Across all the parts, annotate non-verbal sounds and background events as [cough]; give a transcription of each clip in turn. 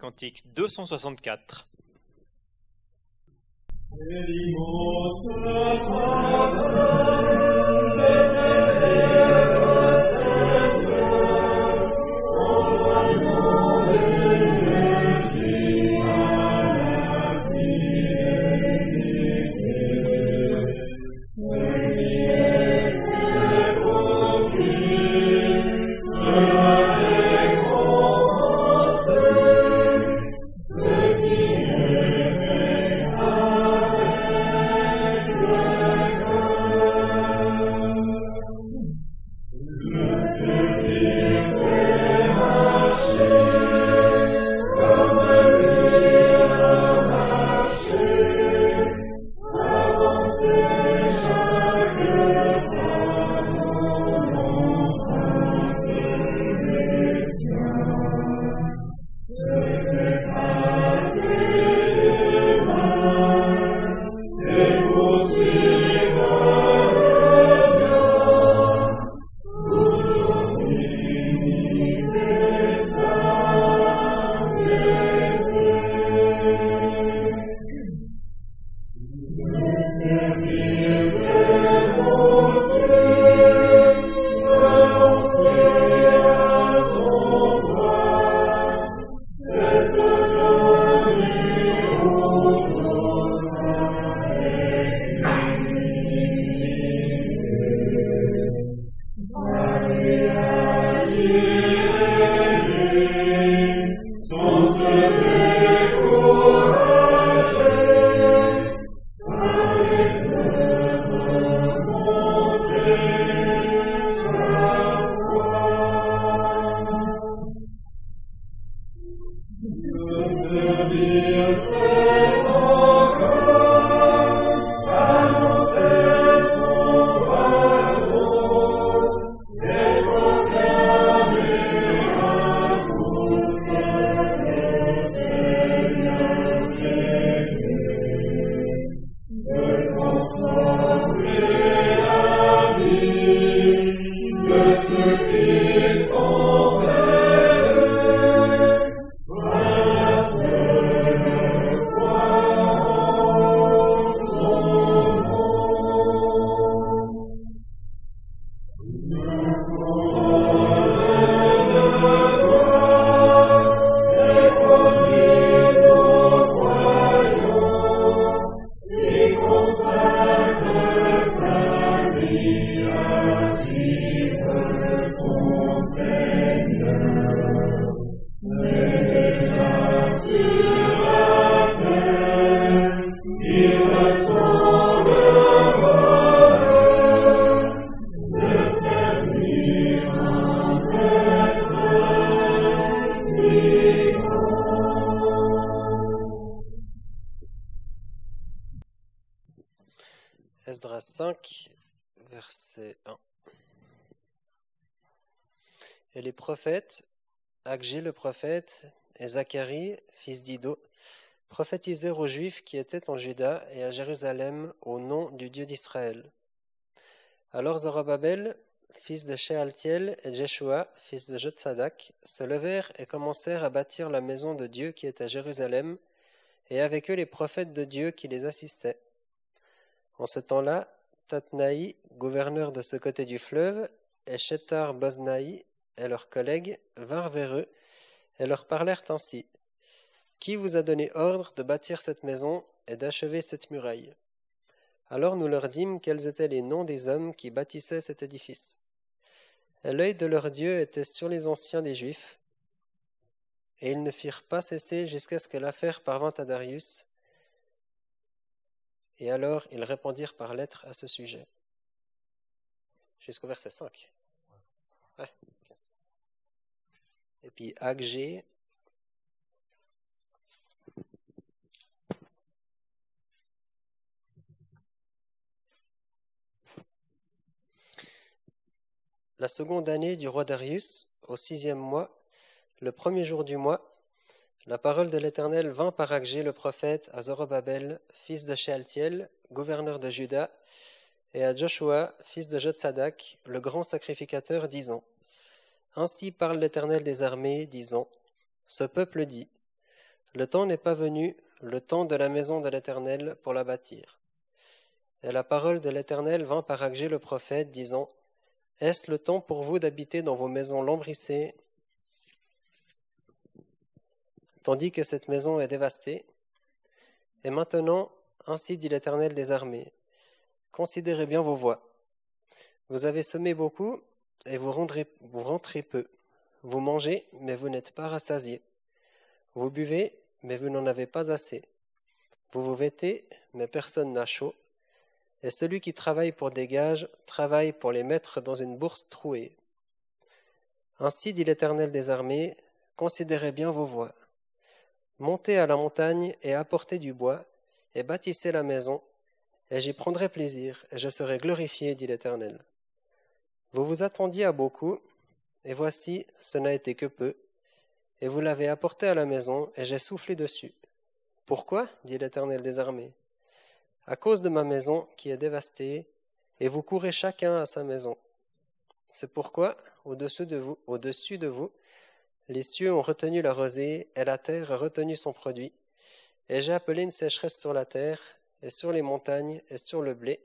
Cantique 264. 5, verset 1. Et les prophètes, Agé le prophète et Zacharie, fils d'Ido, prophétisèrent aux Juifs qui étaient en Juda et à Jérusalem au nom du Dieu d'Israël. Alors Zorobabel, fils de Shealtiel, et Jeshua, fils de Jotsadak, se levèrent et commencèrent à bâtir la maison de Dieu qui est à Jérusalem, et avec eux les prophètes de Dieu qui les assistaient. En ce temps-là, Tatnaï, gouverneur de ce côté du fleuve, et Shetar Boznaï et leurs collègues vinrent vers eux et leur parlèrent ainsi. Qui vous a donné ordre de bâtir cette maison et d'achever cette muraille? Alors nous leur dîmes quels étaient les noms des hommes qui bâtissaient cet édifice. Et l'œil de leur Dieu était sur les anciens des Juifs, et ils ne firent pas cesser jusqu'à ce que l'affaire parvint à Darius, et alors ils répondirent par lettre à ce sujet. Jusqu'au verset 5. Et puis Agé. La seconde année du roi Darius, au sixième mois, le premier jour du mois, la parole de l'Éternel vint par Agé le prophète à Zorobabel, fils de Shealtiel, gouverneur de Juda, et à Joshua, fils de Jotsadak, le grand sacrificateur, disant Ainsi parle l'Éternel des armées, disant Ce peuple dit Le temps n'est pas venu, le temps de la maison de l'Éternel pour la bâtir. Et la parole de l'Éternel vint par Agé le prophète, disant Est-ce le temps pour vous d'habiter dans vos maisons lambrissées, tandis que cette maison est dévastée Et maintenant, ainsi dit l'Éternel des armées Considérez bien vos voies. Vous avez semé beaucoup, et vous, rentrez peu. Vous mangez, mais vous n'êtes pas rassasiés. Vous buvez, mais vous n'en avez pas assez. Vous vous vêtez, mais personne n'a chaud. Et celui qui travaille pour des gages travaille pour les mettre dans une bourse trouée. Ainsi dit l'Éternel des armées, considérez bien vos voies. Montez à la montagne et apportez du bois, et bâtissez la maison, et j'y prendrai plaisir, et je serai glorifié, dit l'Éternel. Vous vous attendiez à beaucoup, et voici, ce n'a été que peu, et vous l'avez apporté à la maison, et j'ai soufflé dessus. Pourquoi dit l'Éternel des armées? À cause de ma maison qui est dévastée, et vous courez chacun à sa maison. C'est pourquoi, au-dessus de vous, au-dessus de vous, les cieux ont retenu la rosée, et la terre a retenu son produit. Et j'ai appelé une sécheresse sur la terre, et sur les montagnes, et sur le blé,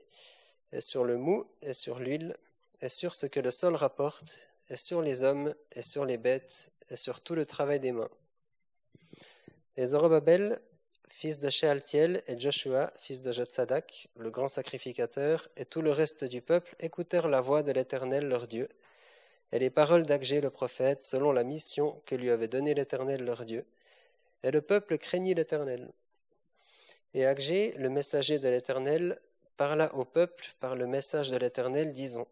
et sur le mou, et sur l'huile, et sur ce que le sol rapporte, et sur les hommes, et sur les bêtes, et sur tout le travail des mains. Et Zorobabel, fils de Shealtiel, et Joshua, fils de Jotsadak, le grand sacrificateur, et tout le reste du peuple écoutèrent la voix de l'Éternel leur Dieu, et les paroles d'Agé le prophète, selon la mission que lui avait donnée l'Éternel leur Dieu. Et le peuple craignit l'Éternel. Et Agé, le messager de l'Éternel, parla au peuple par le message de l'Éternel, disant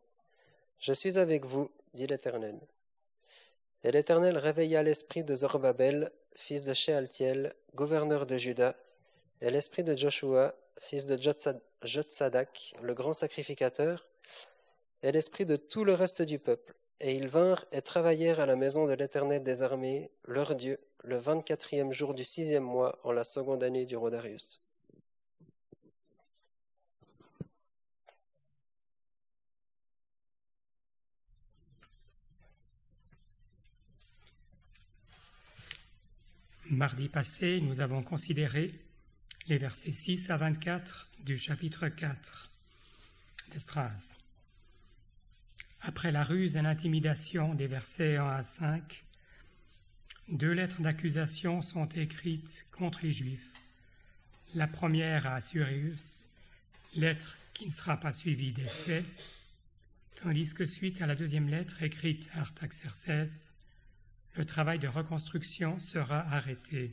Je suis avec vous, dit l'Éternel. Et l'Éternel réveilla l'esprit de Zorobabel, fils de Shealtiel, gouverneur de Juda, et l'esprit de Joshua, fils de Jotsadak, le grand sacrificateur, et l'esprit de tout le reste du peuple. Et ils vinrent et travaillèrent à la maison de l'Éternel des armées, leur Dieu, le vingt-quatrième jour du sixième mois, en la seconde année du roi Darius. Mardi passé, nous avons considéré les versets 6 à 24 du chapitre 4 d'Estras. Après la ruse et l'intimidation des versets 1 à 5, deux lettres d'accusation sont écrites contre les Juifs. La première à Assuérus, lettre qui ne sera pas suivie des faits, tandis que suite à la deuxième lettre écrite à Artaxerxès, le travail de reconstruction sera arrêté.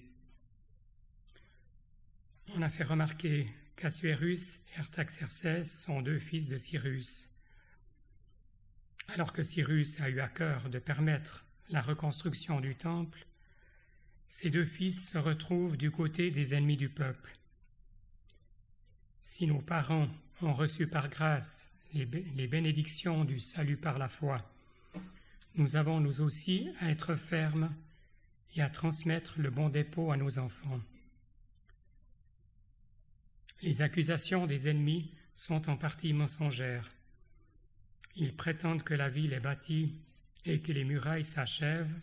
On a fait remarquer qu'Assuérus et Artaxerxès sont deux fils de Cyrus. Alors que Cyrus a eu à cœur de permettre la reconstruction du temple, ces deux fils se retrouvent du côté des ennemis du peuple. Si nos parents ont reçu par grâce les, bénédictions du salut par la foi, nous avons nous aussi à être fermes et à transmettre le bon dépôt à nos enfants. Les accusations des ennemis sont en partie mensongères. Ils prétendent que la ville est bâtie et que les murailles s'achèvent,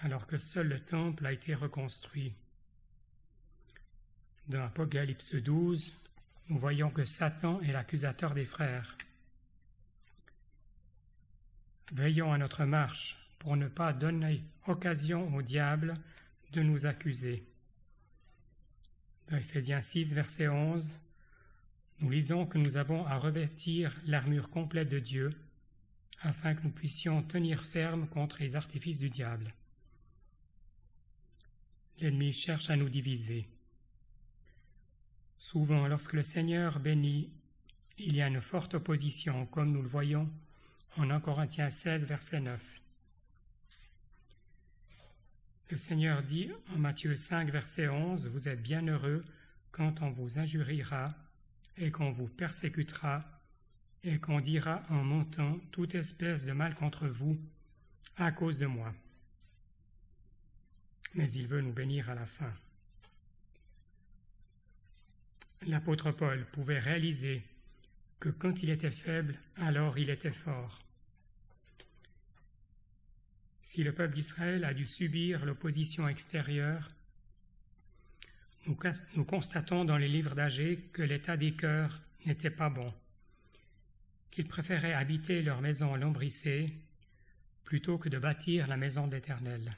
alors que seul le temple a été reconstruit. Dans Apocalypse 12, nous voyons que Satan est l'accusateur des frères. Veillons à notre marche pour ne pas donner occasion au diable de nous accuser. Dans Ephésiens 6, verset 11, nous lisons que nous avons à revêtir l'armure complète de Dieu afin que nous puissions tenir ferme contre les artifices du diable. L'ennemi cherche à nous diviser. Souvent, lorsque le Seigneur bénit, il y a une forte opposition, comme nous le voyons en 1 Corinthiens 16, verset 9. Le Seigneur dit en Matthieu 5, verset 11, Vous êtes bien heureux quand on vous injuriera et qu'on vous persécutera et qu'on dira en montant toute espèce de mal contre vous à cause de moi. Mais il veut nous bénir à la fin. L'apôtre Paul pouvait réaliser que quand il était faible, alors il était fort. Si le peuple d'Israël a dû subir l'opposition extérieure, nous, constatons dans les livres d'Agé que l'état des cœurs n'était pas bon, qu'ils préféraient habiter leur maison lombrissée plutôt que de bâtir la maison de l'Éternel.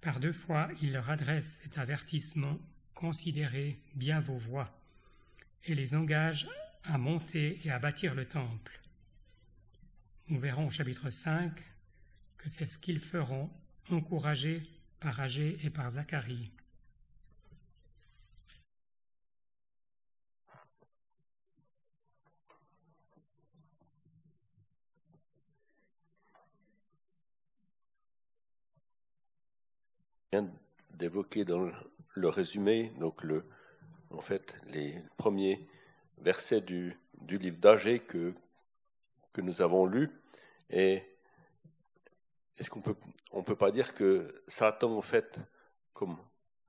Par deux fois, il leur adresse cet avertissement Considérez bien vos voies et les engage à monter et à bâtir le temple. Nous verrons au chapitre 5 que c'est ce qu'ils feront, encouragés par Agé et par Zacharie. D'évoquer dans le résumé, donc le, en fait, les premiers versets du, du livre d'Agé que, que nous avons lu. Et est-ce qu'on peut, on peut pas dire que Satan, en fait, comme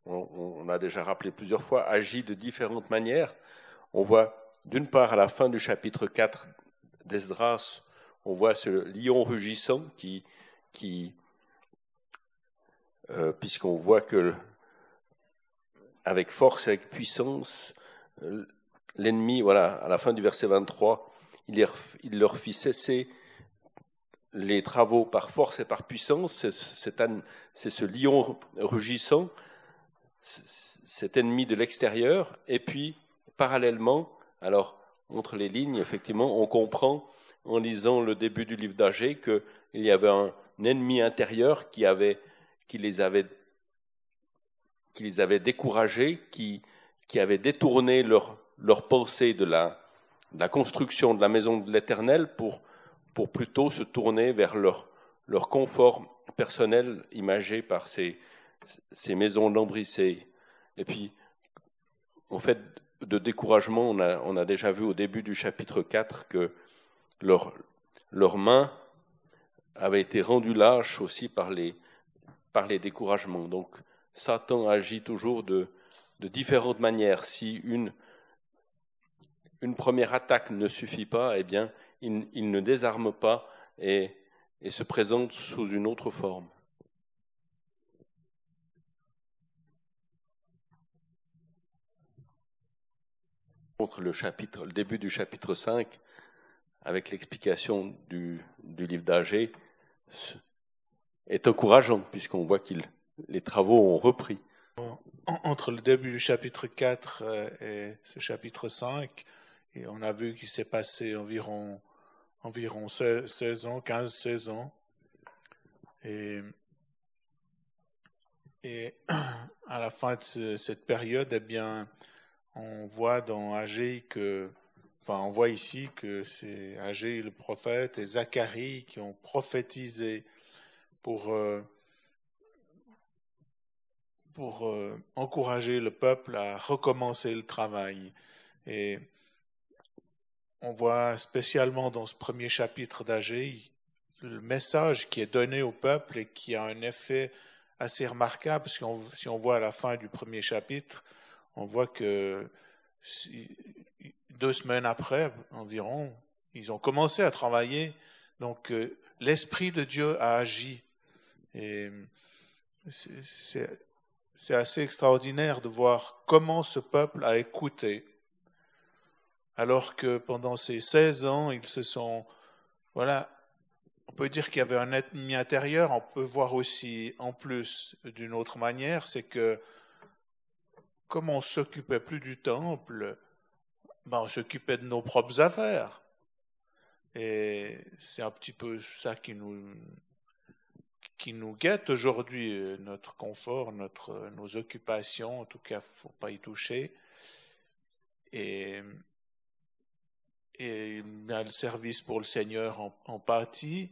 on, on, a déjà rappelé plusieurs fois, agit de différentes manières. On voit d'une part à la fin du chapitre 4 d'Esdras, on voit ce lion rugissant qui, qui euh, puisqu'on voit que avec force, avec puissance, euh, l'ennemi, voilà, à la fin du verset 23, il, il leur fit cesser les travaux par force et par puissance. C'est ce lion rugissant, cet ennemi de l'extérieur. Et puis, parallèlement, alors, entre les lignes, effectivement, on comprend, en lisant le début du livre d'Agé, qu'il y avait un ennemi intérieur qui, avait, qui les avait qui les avait découragés, qui, qui avaient détourné leur, leur pensée de la, construction de la maison de l'Éternel pour, pour plutôt se tourner vers leur, leur confort personnel imagé par ces, ces maisons lambrissées. Et puis, en fait, de découragement, on a, on a déjà vu au début du chapitre 4 que leurs leur mains avaient été rendues lâches aussi par les, par les découragements. Donc, Satan agit toujours de, différentes manières. Si une, première attaque ne suffit pas, eh bien, il, ne désarme pas et, se présente sous une autre forme. Le le début du chapitre 5, avec l'explication du, du livre d'Agé, est encourageant, puisqu'on voit qu'il les travaux ont repris. Entre le début du chapitre 4 euh, et ce chapitre 5, et on a vu qu'il s'est passé environ, environ 16 ans, 15-16 ans. Et, et [clears throat] à la fin de cette période, eh bien, on voit dans Agé que, enfin, on voit ici que c'est Agé le prophète et Zacharie qui ont prophétisé pour euh, pour euh, encourager le peuple à recommencer le travail. Et on voit spécialement dans ce premier chapitre d'Agé le message qui est donné au peuple et qui a un effet assez remarquable, parce que si on voit à la fin du premier chapitre, on voit que deux semaines après environ, ils ont commencé à travailler, donc euh, l'Esprit de Dieu a agi. Et c'est assez extraordinaire de voir comment ce peuple a écouté, alors que pendant ces 16 ans, ils se sont, voilà, on peut dire qu'il y avait un ennemi intérieur, on peut voir aussi en plus d'une autre manière, c'est que comme on s'occupait plus du temple, ben on s'occupait de nos propres affaires. Et c'est un petit peu ça qui nous, qui nous guette aujourd'hui, euh, notre confort, notre, euh, nos occupations, en tout cas, faut pas y toucher. Et, et le service pour le Seigneur en, partie,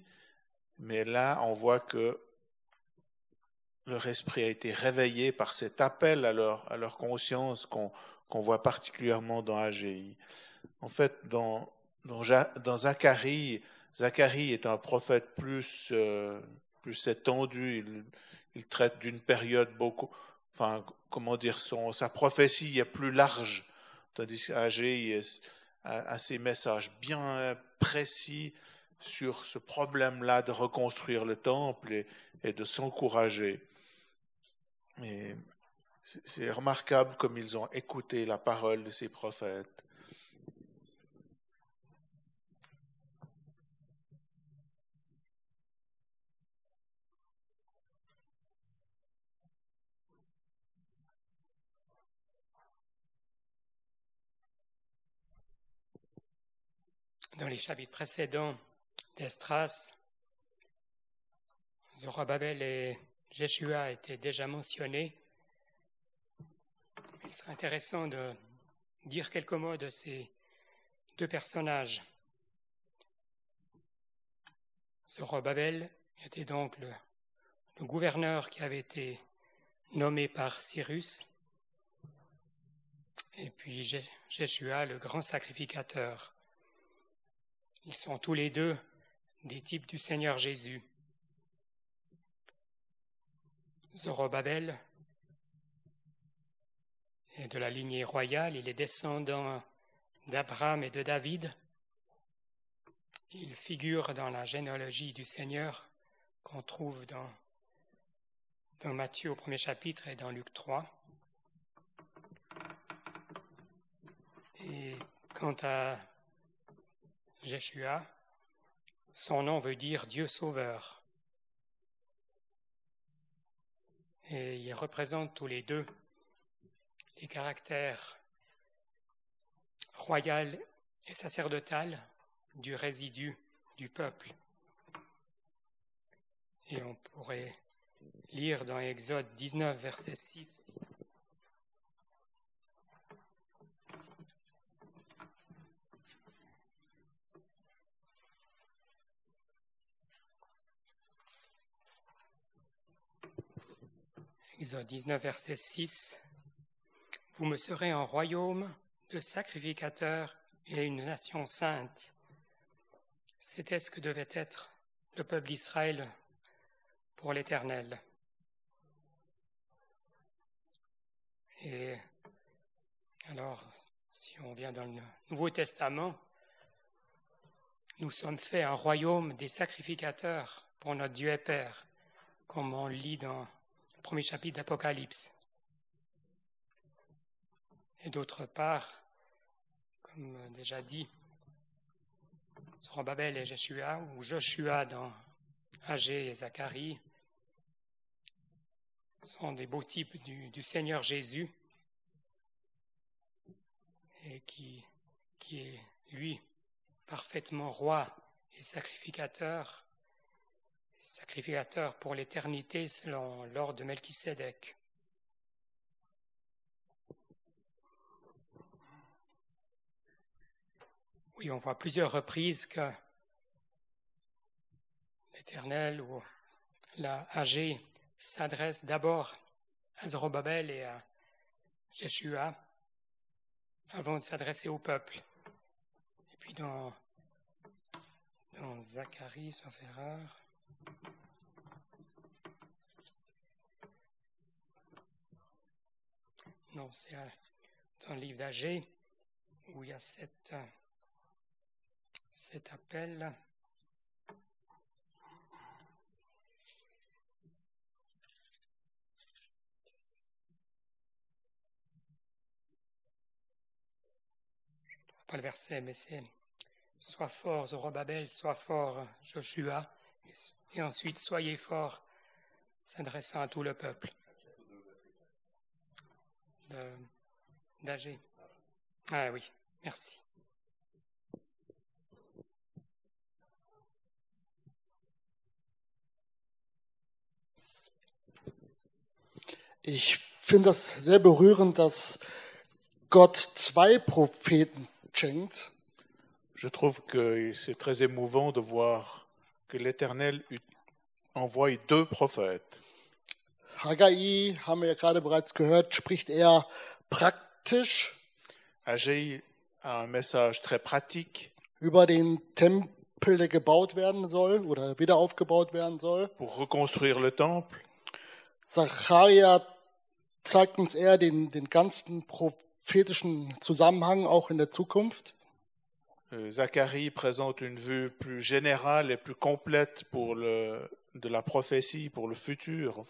mais là, on voit que leur esprit a été réveillé par cet appel à leur, à leur conscience qu'on voit particulièrement dans AGI. En fait, dans, dans, dans Zacharie, Zacharie est un prophète plus, euh, plus étendu. Il, il traite d'une période beaucoup, enfin, comment dire, son, sa prophétie est plus large, tandis qu'Agé a, a ses messages bien précis sur ce problème-là de reconstruire le temple et, et de s'encourager. Et c'est c'est remarquable comme ils ont écouté la parole de ces prophètes. Dans les chapitres précédents d'Estras, Zorobabel et Jeshua étaient déjà mentionnés. Il serait intéressant de dire quelques mots de ces deux personnages. Zorobabel était donc le, gouverneur qui avait été nommé par Cyrus, et puis Je- Jeshua, le grand sacrificateur. Ils sont tous les deux des types du Seigneur Jésus. Zorobabel est de la lignée royale, il est descendant d'Abraham et de David. Il figure dans la généalogie du Seigneur qu'on trouve dans, dans Matthieu au premier chapitre et dans Luc 3. Et quant à Jeshua, son nom veut dire Dieu sauveur. Et ils représentent tous les deux les caractères royal et sacerdotal du résidu du peuple. Et on pourrait lire dans Exode 19, verset 6. Exode 19, verset 6. Vous me serez un royaume de sacrificateurs et une nation sainte. C'était ce que devait être le peuple d'Israël pour l'Éternel. Et alors, si on vient dans le Nouveau Testament, nous sommes faits un royaume des sacrificateurs pour notre Dieu et Père, comme on lit dans premier chapitre d'Apocalypse. Et d'autre part, comme déjà dit, Zorobabel et Jeshua, ou Joshua dans Agé et Zacharie, sont des beaux types du, Seigneur Jésus, et qui est, lui, parfaitement roi et sacrificateur, sacrificateur pour l'éternité selon l'ordre de Melchisédek. Oui, on voit plusieurs reprises que l'Éternel ou la AG s'adresse d'abord à Zorobabel et à Jeshua avant de s'adresser au peuple. Et puis dans, Zacharie, sauf erreur, non, c'est euh, dans le livre d'Agé où il y a euh, cet appel. Je ne trouve pas le verset, mais c'est Sois fort, Zorobabel, sois fort, Joshua, et ensuite soyez fort, s'adressant à tout le peuple. D'Agé. Ah oui, merci. Ich finde das sehr berührend, dass Gott zwei Propheten schenkt. Je trouve que c'est très émouvant de voir que l'Éternel envoie deux prophètes. Haggai, haben wir ja gerade bereits gehört, spricht eher praktisch Agé a un message très pratique über den Tempel, der gebaut werden soll oder wieder aufgebaut werden soll. pour reconstruire le temple. Zacharia zeigt uns eher den, den ganzen prophetischen Zusammenhang auch in der Zukunft. Euh, Zacharie présente une vue plus générale et plus complète pour le, de la prophétie pour le futur.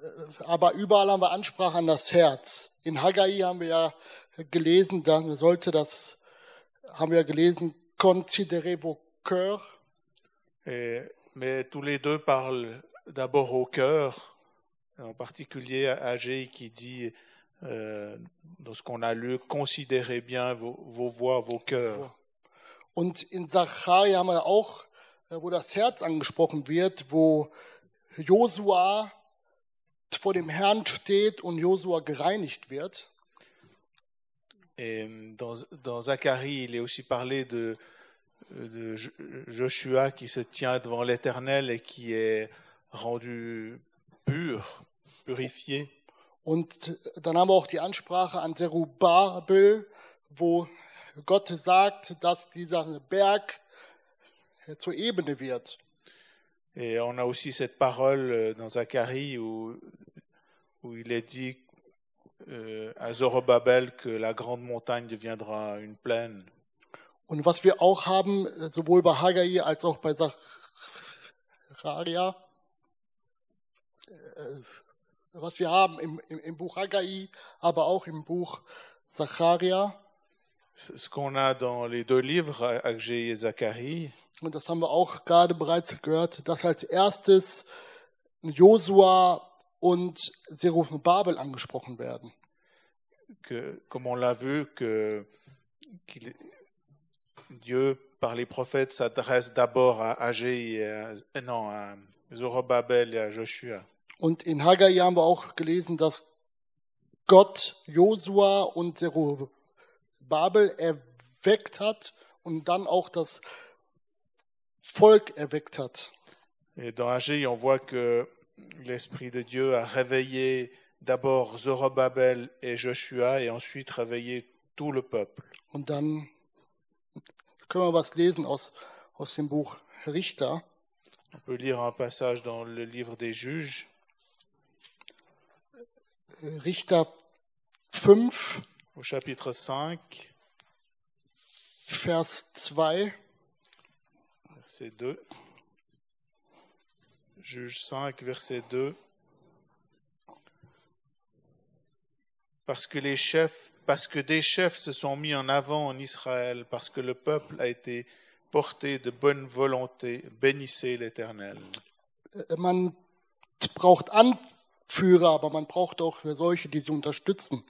äh, aber überall haben wir Ansprache an das Herz. In Haggai haben wir ja gelesen, da sollte das, haben wir gelesen, considérez vos cœurs. Et- mais tous les deux parlent d'abord au cœur, en particulier Agé qui dit, euh, dans ce qu'on a lu, considérez bien vos, vos voix, vos cœurs. Und in Zacharia haben wir auch, äh, wo das Herz angesprochen wird, wo Josua vor dem Herrn steht und Josua gereinigt wird. Et dans, dans Zacharie, il est aussi parlé de, de Jo- Joshua qui se tient devant l'Éternel et qui est rendu pur, purifié. Und dann haben wir auch die Ansprache an Zerubabel, wo Gott sagt, dass dieser Berg zur Ebene wird. Et on a aussi cette parole euh, dans Zacharie où, où il est dit euh, à Zorobabel que la grande montagne deviendra une plaine. Und was wir auch haben, sowohl bei Haggai als auch bei Zacharia, äh, was wir haben im, im, im Buch Haggai, aber auch im Buch Zacharia, Ce qu'on a dans les deux livres, Agé et Zacharie, und das haben wir auch gerade bereits gehört, dass als erstes Josua und Zerubabel angesprochen werden. que, comme on l'a vu, que qu'il- Dieu, par les prophètes, s'adresse d'abord à Agé et à, non, à Zorobabel et à Joshua. Und in Haggai haben wir auch gelesen, dass Gott Josua und Zerubabel erweckt hat und dann auch das Volk erweckt hat. Et dans Agé, on voit que l'Esprit de Dieu a réveillé d'abord Zorobabel et Joshua et ensuite réveillé tout le peuple. Und dann können wir was lesen aus, aus dem Buch Richter. On peut lire un passage dans le livre des juges, Richter 5, au chapitre 5, Vers 2. verset 2. Juge 5, verset 2. Parce que les chefs, parce que des chefs se sont mis en avant en Israël, parce que le peuple a été porté de bonne volonté, bénissez l'Éternel. Äh, Man braucht Anführer, aber man braucht auch solche, die sie unterstützen.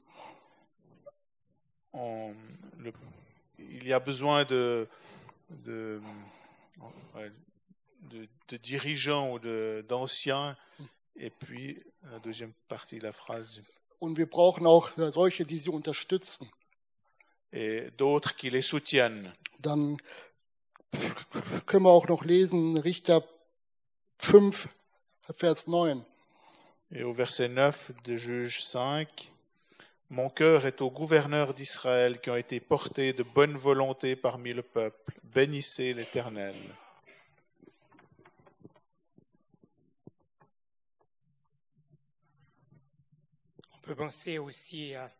Le- il y a besoin de, de, de- de dirigeants ou de- d'anciens. Et puis, la deuxième partie de la phrase, Und wir brauchen auch solche, die sie unterstützen. et d'autres qui les soutiennent. Dann können wir auch noch lesen, Richter 5, Vers 9. Et au verset 9 de Juge 5, Mon cœur est aux gouverneurs d'Israël qui ont été portés de bonne volonté parmi le peuple. Bénissez l'Éternel. On peut penser aussi à,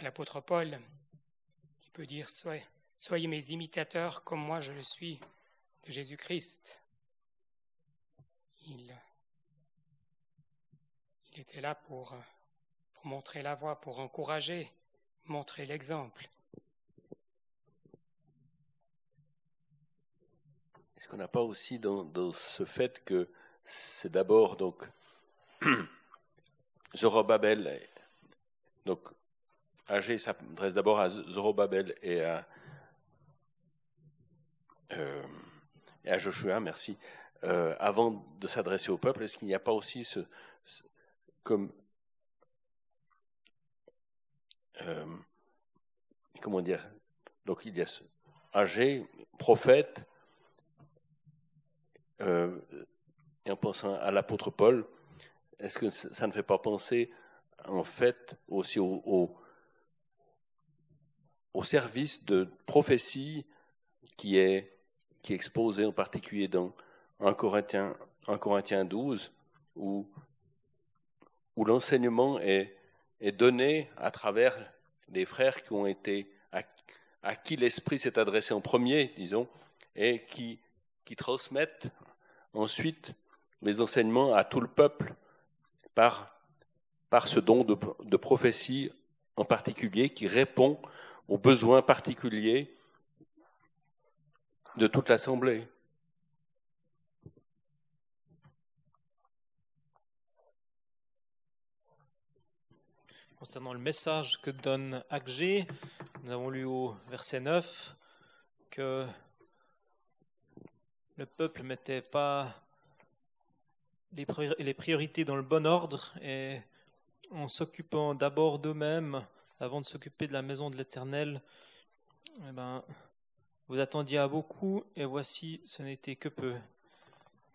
l'apôtre Paul, qui peut dire soyez, soyez mes imitateurs comme moi je le suis de Jésus-Christ. Il, il était là pour, pour montrer la voie, pour encourager, montrer l'exemple. Est-ce qu'on n'a pas aussi dans, dans ce fait que c'est d'abord donc [clears throat] Zorobabel, donc Agé s'adresse d'abord à Zorobabel et à, euh, et à Joshua, merci, euh, avant de s'adresser au peuple. Est-ce qu'il n'y a pas aussi ce- comme euh, comment dire donc il y a Agé, prophète, euh, et en pensant à l'apôtre Paul, est-ce que ça ne fait pas penser en fait aussi au, au, service de prophétie qui est, qui exposé en particulier dans 1 Corinthiens, 1 Corinthiens 12, où, où l'enseignement est, donné à travers des frères qui ont été, à, qui l'Esprit s'est adressé en premier, disons, et qui, transmettent ensuite les enseignements à tout le peuple par, ce don de prophétie en particulier qui répond aux besoins particuliers de toute l'Assemblée. Concernant le message que donne Agé, nous avons lu au verset 9 que le peuple ne mettait pas les priorités dans le bon ordre et en s'occupant d'abord d'eux-mêmes avant de s'occuper de la maison de l'Éternel, eh ben, vous attendiez à beaucoup et voici, ce n'était que peu.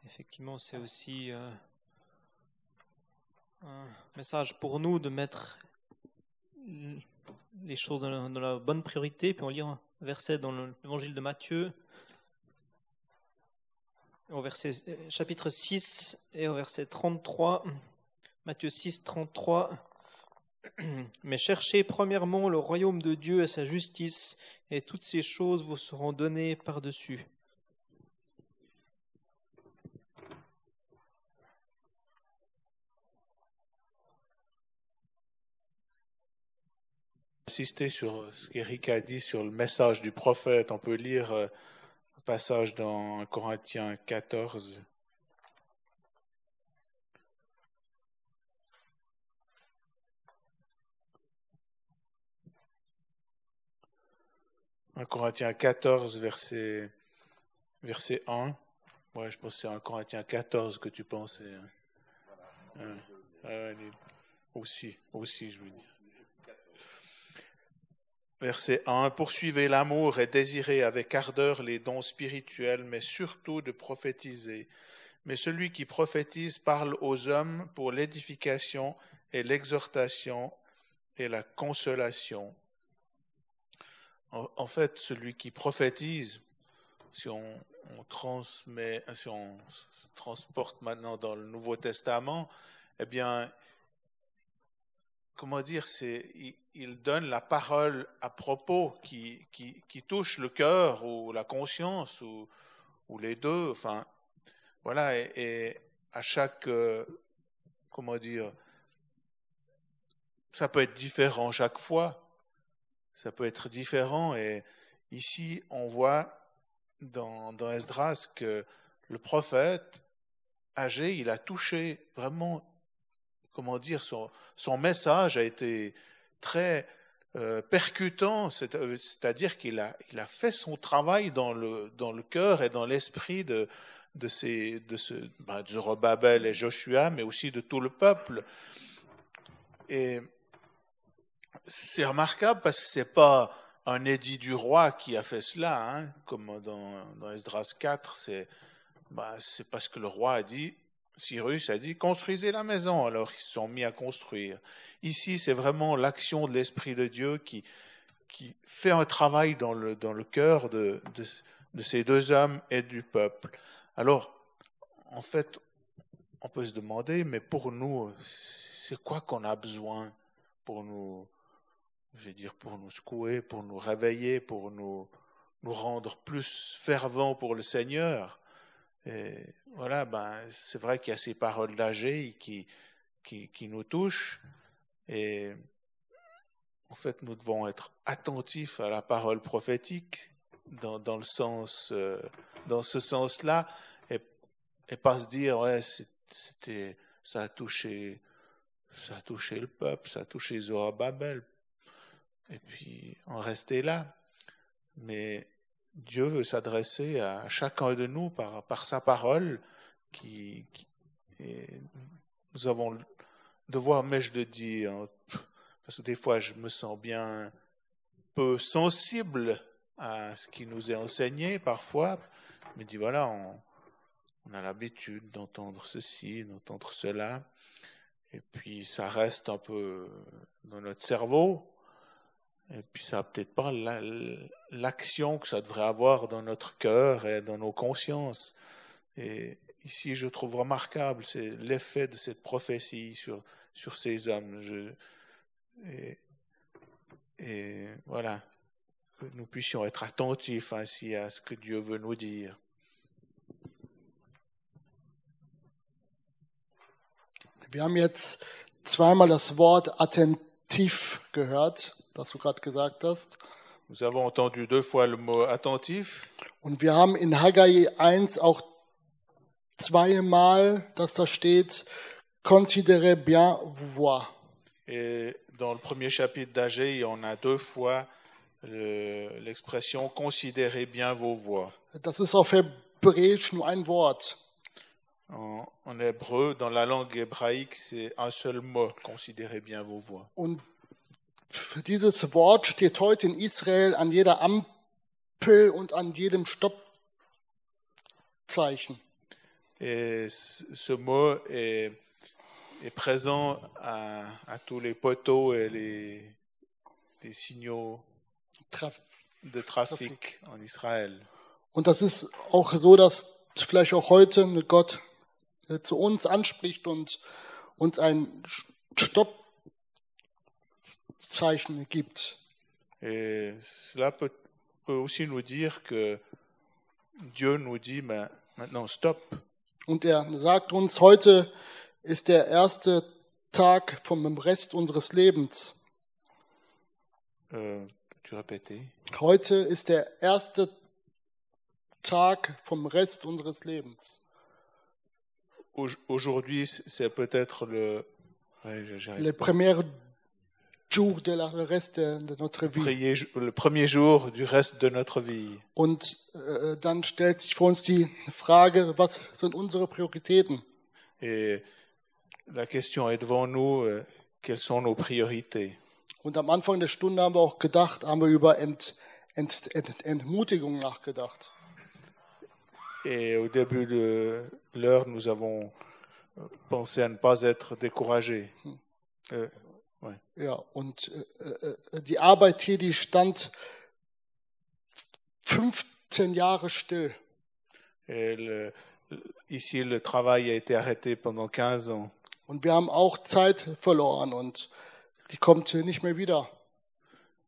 Effectivement, c'est aussi euh, un message pour nous de mettre les choses dans la, bonne priorité. Puis on lit un verset dans l'évangile de Matthieu, au verset, chapitre 6 et au verset 33. Matthieu 6, 33. [clears throat] Mais cherchez premièrement le royaume de Dieu et sa justice, et toutes ces choses vous seront données par-dessus. Insister sur ce qu'Éric a dit sur le message du prophète, on peut lire euh, un passage dans Corinthiens 14. 1 Corinthiens 14, verset, verset 1. Ouais, je pense que c'est 1 Corinthiens 14 que tu pensais. Hein. aussi, aussi, je veux dire. Verset 1. Poursuivez l'amour et désirez avec ardeur les dons spirituels, mais surtout de prophétiser. Mais celui qui prophétise parle aux hommes pour l'édification et l'exhortation et la consolation en, fait, celui qui prophétise, si on, transmet, si on transporte maintenant dans le Nouveau Testament, eh bien, comment dire, c'est, il, donne la parole à propos qui, touche le cœur ou la conscience ou, les deux. Enfin, voilà, et, à chaque, euh, comment dire, ça peut être différent chaque fois ça peut être différent. Et ici, on voit dans Esdras que le prophète âgé, il a touché vraiment, comment dire, son, message a été très euh, percutant, euh, c'est-à-dire qu'il a, fait son travail dans le, cœur et dans l'esprit de, de, ben, et Joshua, mais aussi de tout le peuple. Et c'est remarquable parce que c'est pas un édit du roi qui a fait cela, hein, comme dans, Esdras 4, c'est c'est parce que le roi a dit, Cyrus a dit, construisez la maison, alors ils se sont mis à construire. Ici, c'est vraiment l'action de l'Esprit de Dieu qui, qui fait un travail dans le, dans le cœur de, de, de ces deux hommes et du peuple. Alors, en fait, on peut se demander, mais pour nous, c'est quoi qu'on a besoin pour nous je veux dire, pour nous secouer, pour nous réveiller, pour nous, nous rendre plus fervents pour le Seigneur? Et voilà, ben, c'est vrai qu'il y a ces paroles d'âgé qui, qui, nous touchent. Et en fait, nous devons être attentifs à la parole prophétique dans, dans le sens, euh, dans ce sens-là, et, et pas se dire, ouais, c'était, ça a touché, ça a touché le peuple, ça a touché Zorobabel et puis en rester là. Mais Dieu veut s'adresser à chacun de nous par, sa parole, qui, nous avons le devoir, mais je le dis, hein, parce que des fois je me sens bien peu sensible à ce qui nous est enseigné parfois, mais dis voilà, on a l'habitude d'entendre ceci, d'entendre cela, et puis ça reste un peu dans notre cerveau, et puis ça n'a peut-être pas l'action que ça devrait avoir dans notre cœur et dans nos consciences. Et ici, je trouve remarquable, l'effet de cette prophétie sur, sur ces hommes. Et, et, voilà, que nous puissions être attentifs ainsi à ce que Dieu veut nous dire. Wir haben jetzt zweimal das Wort attentiv gehört, das du gerade gesagt hast. Nous avons entendu deux fois le mot attentif Und wir haben in Haggai 1 auch zweimal, dass da steht, considérez bien vos voix. et dans le premier chapitre d'Agé, on a deux fois le- l'expression considérez bien vos voix. Das ist auf Hebräisch nur ein Wort. En, en hébreu, dans la langue hébraïque, c'est un seul mot, considérez bien vos voix. Und dieses Wort steht heute in Israel an jeder Ampel und an jedem Stoppzeichen. Et ce mot est, est présent à, à tous les poteaux et les, les signaux Traf- de trafic en Israël. Und das ist auch so, dass vielleicht auch heute Gott äh, zu uns anspricht und uns ein Gibt. Et cela peut, peut aussi nous dire que Dieu nous dit maintenant stop. Und er sagt uns, heute ist der erste Tag vom Rest unseres Lebens. Euh, tu Heute ist der erste Tag vom Rest unseres Lebens. Au- Aujourd'hui, c'est peut-être le, ouais, jour de la reste de, notre vie. Le premier jour du reste de notre vie. Und äh, dann stellt sich vor uns die Frage, was sind unsere Prioritäten? Et la question est devant nous, euh, quelles sont nos priorités Und am Anfang der Stunde haben wir auch gedacht, haben wir über Ent, Ent, Ent, Entmutigung nachgedacht. Et au début de l'heure, nous avons pensé à ne pas être découragés. Euh, Ja, und äh, äh, die Arbeit hier, die stand 15 Jahre still. et le- ici, le travail a été arrêté pendant 15 ans. Und wir haben auch Zeit verloren und die kommt nicht mehr wieder.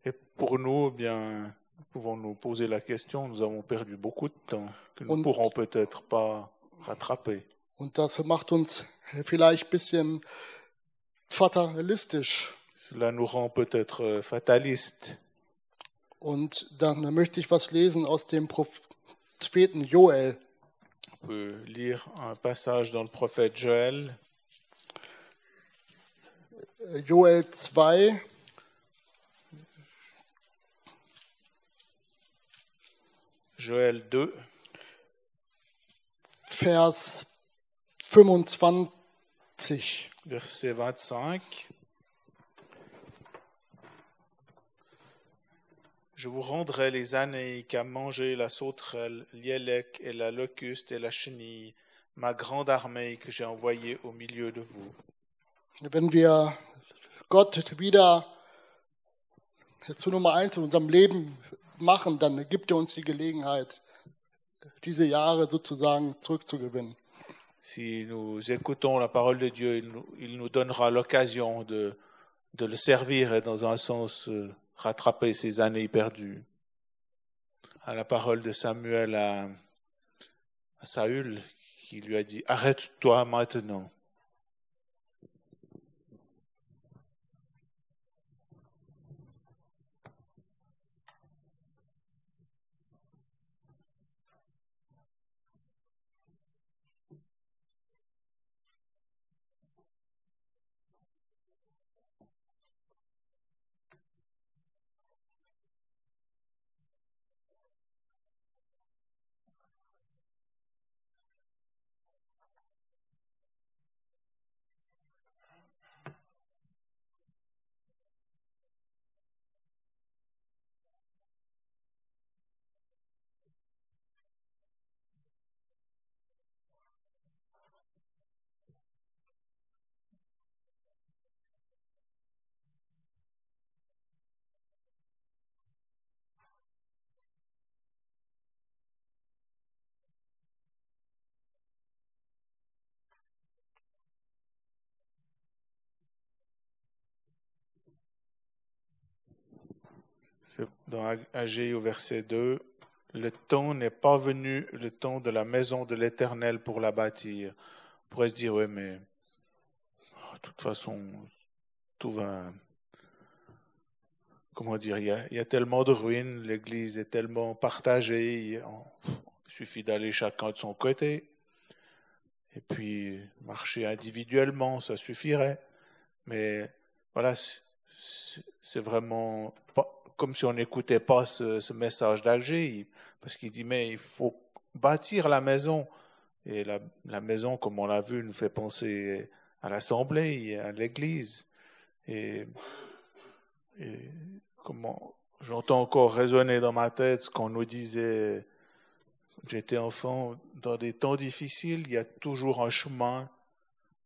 Et pour nous, eh bien, pouvons nous poser la question, nous avons perdu beaucoup de temps que nous ne pourrons peut-être pas rattraper. Und das macht uns vielleicht ein bisschen fatalistisch. Cela nous rend peut-être euh, fatalistes. Und dann möchte ich was lesen aus dem Propheten Joel. On peut lire un passage dans le prophète Joël, Joel 2, Joël 2, Vers 25. verset 25. Je vous rendrai les années à manger la sauterelle, l'hiélec et la locuste et la chenille, ma grande armée que j'ai envoyée au milieu de vous. Wenn wir Gott wieder zu Nummer eins in unserem Leben machen, dann gibt er uns die Gelegenheit, diese Jahre sozusagen zurückzugewinnen. Si nous écoutons la parole de Dieu, il nous, donnera l'occasion de, le servir et dans un sens euh, rattraper ces années perdues. À la parole de Samuel à Saül, qui lui a dit, arrête-toi maintenant. C'est Dans Agé au verset 2, le temps n'est pas venu, le temps de la maison de l'Éternel pour la bâtir. On pourrait se dire, oui, mais toute façon, tout va. Comment dire Il y a, tellement de ruines, l'Église est tellement partagée. Il suffit d'aller chacun de son côté. Et puis marcher individuellement, ça suffirait. Mais voilà, c'est vraiment comme si on n'écoutait pas ce, message d'Alger, parce qu'il dit mais il faut bâtir la maison. Et la, maison, comme on l'a vu, nous fait penser à l'Assemblée, à l'Église. Et, comment j'entends encore résonner dans ma tête ce qu'on nous disait j'étais enfant, dans des temps difficiles, il y a toujours un chemin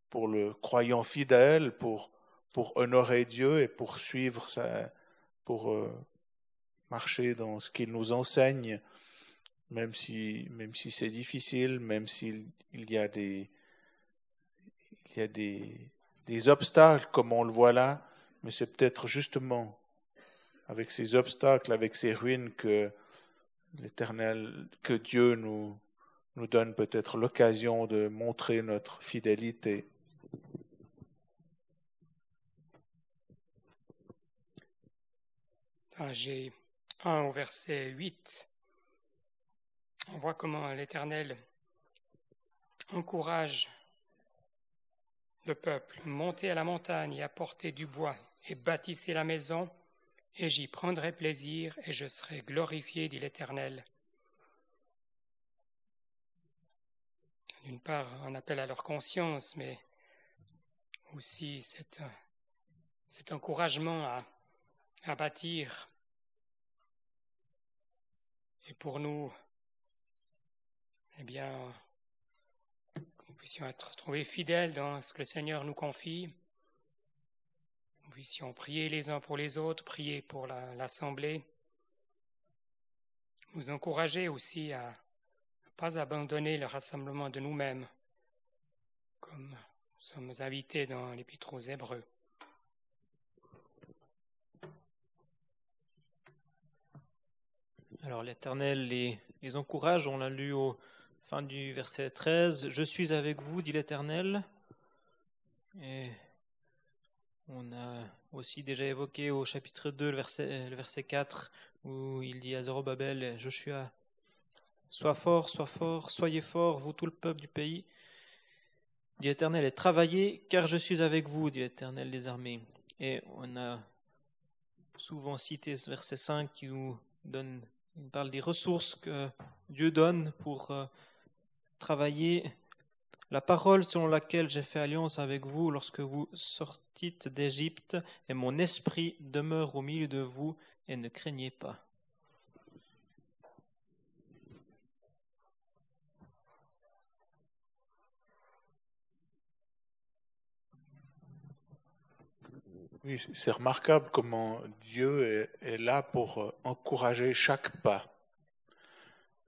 pour le croyant fidèle, pour, pour honorer Dieu et pour suivre sa, pour euh, marcher dans ce qu'il nous enseigne, même si, même si c'est difficile, même s'il il y a des, il y a des, des obstacles comme on le voit là, mais c'est peut-être justement avec ces obstacles, avec ces ruines que l'Éternel, que Dieu nous, nous donne peut-être l'occasion de montrer notre fidélité. Dans G 1 au verset 8, on voit comment l'Éternel encourage le peuple, montez à la montagne et apportez du bois et bâtissez la maison et j'y prendrai plaisir, et je serai glorifié, dit l'Éternel. D'une part, un appel à leur conscience, mais aussi cet encouragement à, à bâtir. Et pour nous, eh bien, nous puissions être trouvés fidèles dans ce que le Seigneur nous confie, puissions prier les uns pour les autres, prier pour l'Assemblée, nous encourager aussi à ne pas abandonner le rassemblement de nous-mêmes, comme nous sommes invités dans l'Épître aux Hébreux. Alors l'Éternel les, encourage, on l'a lu au fin du verset 13, Je suis avec vous, dit l'Éternel. Et on a aussi déjà évoqué au chapitre 2, le verset, le verset 4, où il dit à Zorobabel Joshua Sois fort, sois fort, soyez fort, vous tout le peuple du pays. Dit l'Éternel, et travaillez, car je suis avec vous, dit l'Éternel des armées. Et on a souvent cité ce verset 5 qui nous donne, il parle des ressources que Dieu donne pour euh, travailler la parole selon laquelle j'ai fait alliance avec vous lorsque vous sortîtes d'Égypte, et mon esprit demeure au milieu de vous, et ne craignez pas. Oui, c'est remarquable comment Dieu est, là pour euh, encourager chaque pas.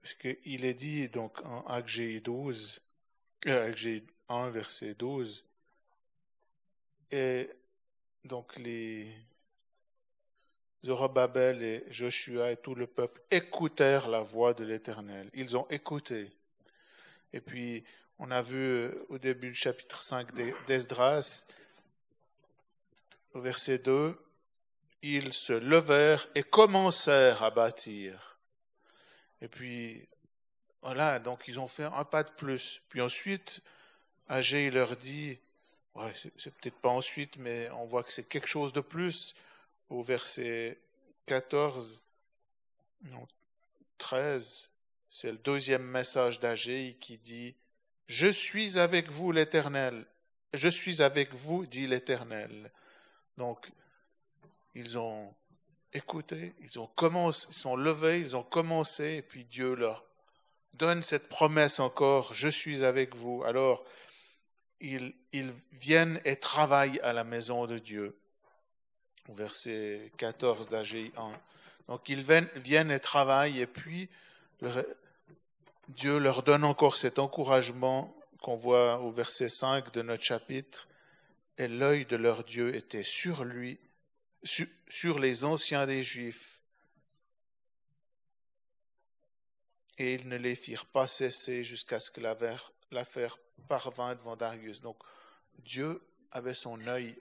Parce qu'il est dit donc en Acte 12, euh, j'ai 1, verset 12. Et donc les Zorobabel et Joshua et tout le peuple écoutèrent la voix de l'Éternel. Ils ont écouté. Et puis, on a vu euh, au début du chapitre 5 d'Esdras, au verset 2, ils se levèrent et commencèrent à bâtir. Et puis, voilà, donc ils ont fait un pas de plus. Puis ensuite, Agé leur dit, c'est peut-être pas ensuite, mais on voit que c'est quelque chose de plus. Au verset 14, non, 13, c'est le deuxième message d'Agé qui dit, Je suis avec vous, l'Éternel. Je suis avec vous, dit l'Éternel. Donc, ils ont écouté, ils ont commencé, ils sont levés, ils ont commencé, et puis Dieu leur donne cette promesse encore, je suis avec vous. Alors, ils, viennent et travaillent à la maison de Dieu. Au verset 14 d'Agé 1. Donc, ils viennent et travaillent, et puis Dieu leur donne encore cet encouragement qu'on voit au verset 5 de notre chapitre. Et l'œil de leur Dieu était sur lui, sur, les anciens des Juifs et ils ne les firent pas cesser jusqu'à ce que l'affaire parvint devant Darius. Donc Dieu avait son œil,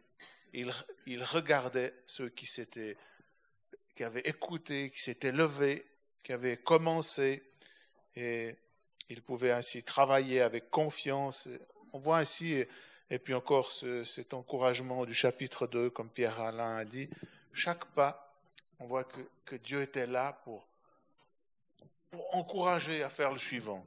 il, il regardait ceux qui s'étaient, qui avaient écouté, qui s'étaient levés, qui avaient commencé, et il pouvait ainsi travailler avec confiance. On voit ainsi, et puis encore ce, cet encouragement du chapitre 2, comme Pierre Alain a dit, chaque pas, on voit que, Dieu était là pour, encourager à faire le suivant.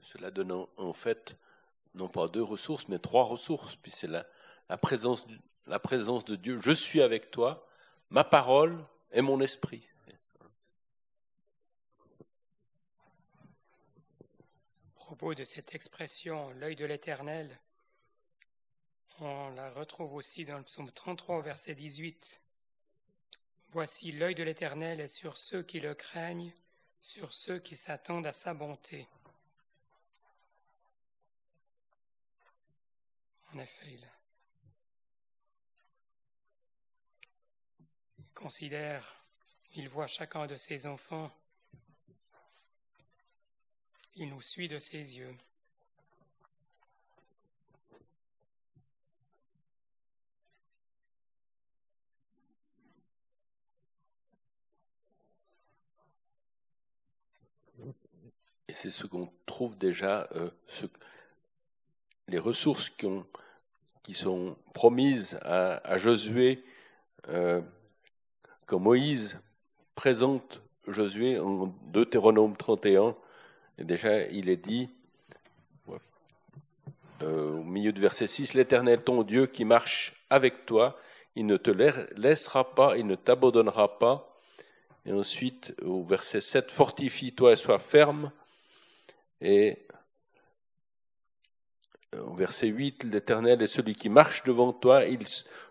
Cela donne en, fait non pas deux ressources, mais trois ressources. Puis c'est la présence de Dieu. Je suis avec toi, ma parole et mon esprit. À propos de cette expression, l'œil de l'Éternel, on la retrouve aussi dans le psaume 33, verset 18. Voici l'œil de l'Éternel est sur ceux qui le craignent, sur ceux qui s'attendent à sa bonté. En effet, il, considère, il voit chacun de ses enfants, il nous suit de ses yeux. Et c'est ce qu'on trouve déjà, euh, les ressources qui, ont- qui sont promises à, à Josué, euh, quand Moïse présente Josué en Deutéronome 31, et déjà il est dit, euh, au milieu du verset 6, l'Éternel ton Dieu qui marche avec toi, il ne te la- laissera pas, il ne t'abandonnera pas. Et ensuite, au verset 7, fortifie-toi et sois ferme. Et euh, au verset 8, l'Éternel est celui qui marche devant toi, il,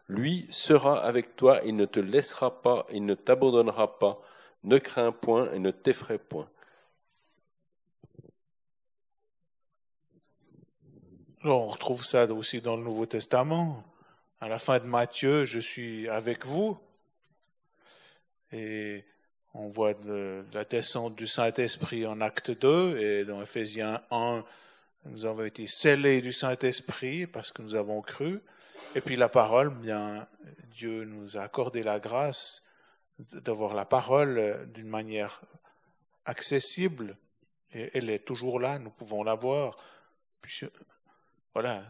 lui sera avec toi, il ne te laissera pas, il ne t'abandonnera pas, ne crains point et ne t'effraie point. On retrouve ça aussi dans le Nouveau Testament. À la fin de Matthieu, je suis avec vous. Et on voit la descente du Saint-Esprit en acte 2 et dans Ephésiens 1, nous avons été scellés du Saint-Esprit parce que nous avons cru. Et puis la parole, bien, Dieu nous a accordé la grâce d'avoir la parole d'une manière accessible. Et elle est toujours là, nous pouvons la voir. Voilà,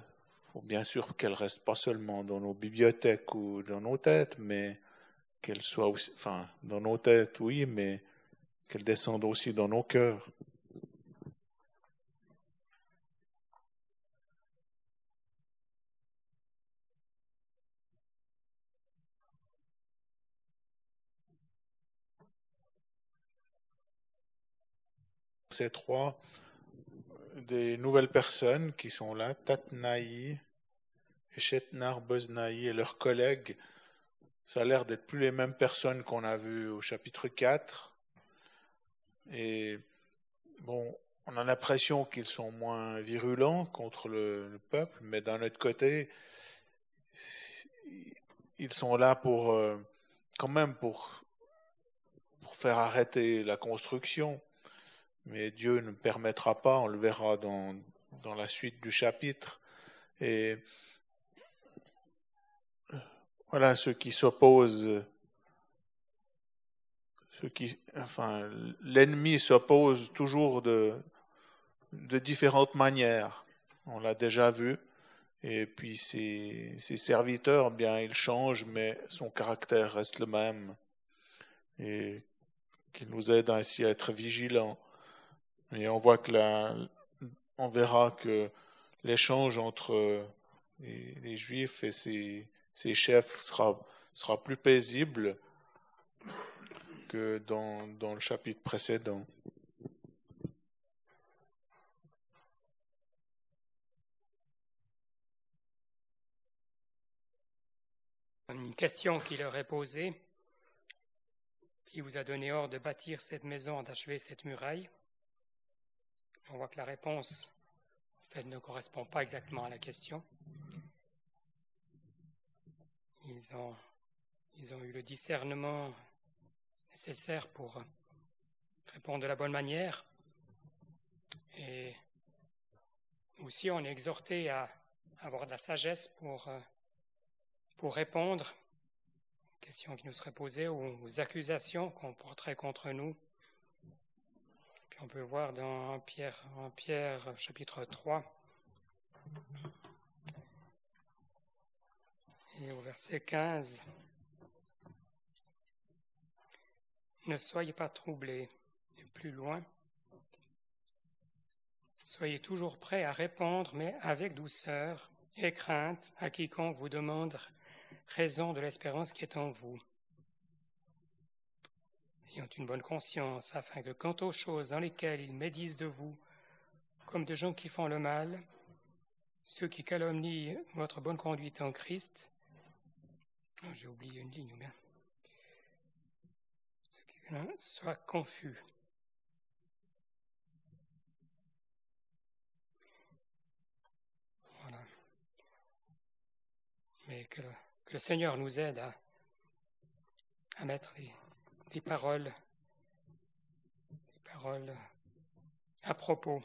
il faut bien sûr qu'elle reste pas seulement dans nos bibliothèques ou dans nos têtes, mais qu'elle soit aussi, enfin, dans nos têtes, oui, mais qu'elle descende aussi dans nos cœurs. Ces trois, des nouvelles personnes qui sont là, Tatnaï, Chetnar, Boznaï et leurs collègues, ça a l'air d'être plus les mêmes personnes qu'on a vues au chapitre 4. Et bon, on a l'impression qu'ils sont moins virulents contre le, le, peuple, mais d'un autre côté, ils sont là pour euh, quand même pour, pour faire arrêter la construction. Mais Dieu ne permettra pas, on le verra dans, dans la suite du chapitre. Et voilà ceux qui s'opposent, ceux qui, enfin, l'ennemi s'oppose toujours de, de différentes manières. On l'a déjà vu. Et puis ses, ses serviteurs, bien, ils changent, mais son caractère reste le même. Et qui nous aide ainsi à être vigilants. Et on voit que là, on verra que l'échange entre les, les Juifs et ses, ses chefs sera, sera plus paisible que dans, dans le chapitre précédent. Une question qui leur est posée. Qui vous a donné ordre de bâtir cette maison, d'achever cette muraille On voit que la réponse, en fait, ne correspond pas exactement à la question. Ils ont, ils ont eu le discernement nécessaire pour répondre de la bonne manière. Et aussi, on est exhorté à avoir de la sagesse pour, pour répondre aux questions qui nous seraient posées ou aux accusations qu'on porterait contre nous. On peut voir dans Pierre, en Pierre chapitre 3, et au verset 15, Ne soyez pas troublés, et plus loin, Soyez toujours prêts à répondre, mais avec douceur et crainte à quiconque vous demande raison de l'espérance qui est en vous. Ayant une bonne conscience, afin que quant aux choses dans lesquelles ils médisent de vous, comme de gens qui font le mal, ceux qui calomnient votre bonne conduite en Christ, oh, j'ai oublié une ligne ou bien, ceux qui soient confus. Mais que le, Seigneur nous aide à, mettre des, paroles, des paroles à propos.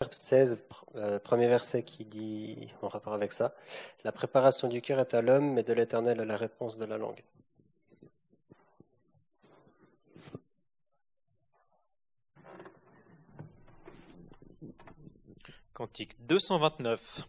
Verbe 16, euh, premier verset qui dit, en rapport avec ça, La préparation du cœur est à l'homme, mais de l'Éternel est la réponse de la langue. Cantique 229.